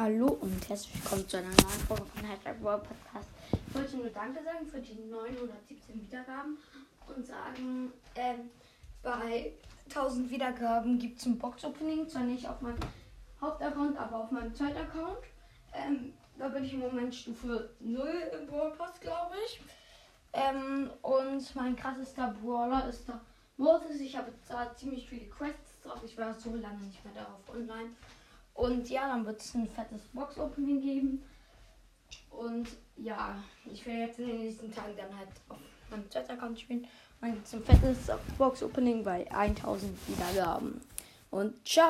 Hallo und herzlich willkommen zu einer neuen Folge von Hashtag World Podcast. Ich wollte nur Danke sagen für die 917 Wiedergaben und sagen, ähm, bei 1000 Wiedergaben gibt es ein Box-Opening, zwar nicht auf meinem Hauptaccount, aber auf meinem zweiten Account. Ähm, da bin ich im Moment Stufe 0 im Brawl Pass, glaube ich. Ähm, und mein krassester Brawler ist da Mortis. Ich habe da ziemlich viele Quests drauf. Ich war so lange nicht mehr darauf online. Und ja, dann wird es ein fettes Box-Opening geben. Und ja, ich werde jetzt in den nächsten Tagen dann halt auf meinem Chat-Account spielen. Es ein fettes Box-Opening bei 1000 Wiedergaben. Und ciao!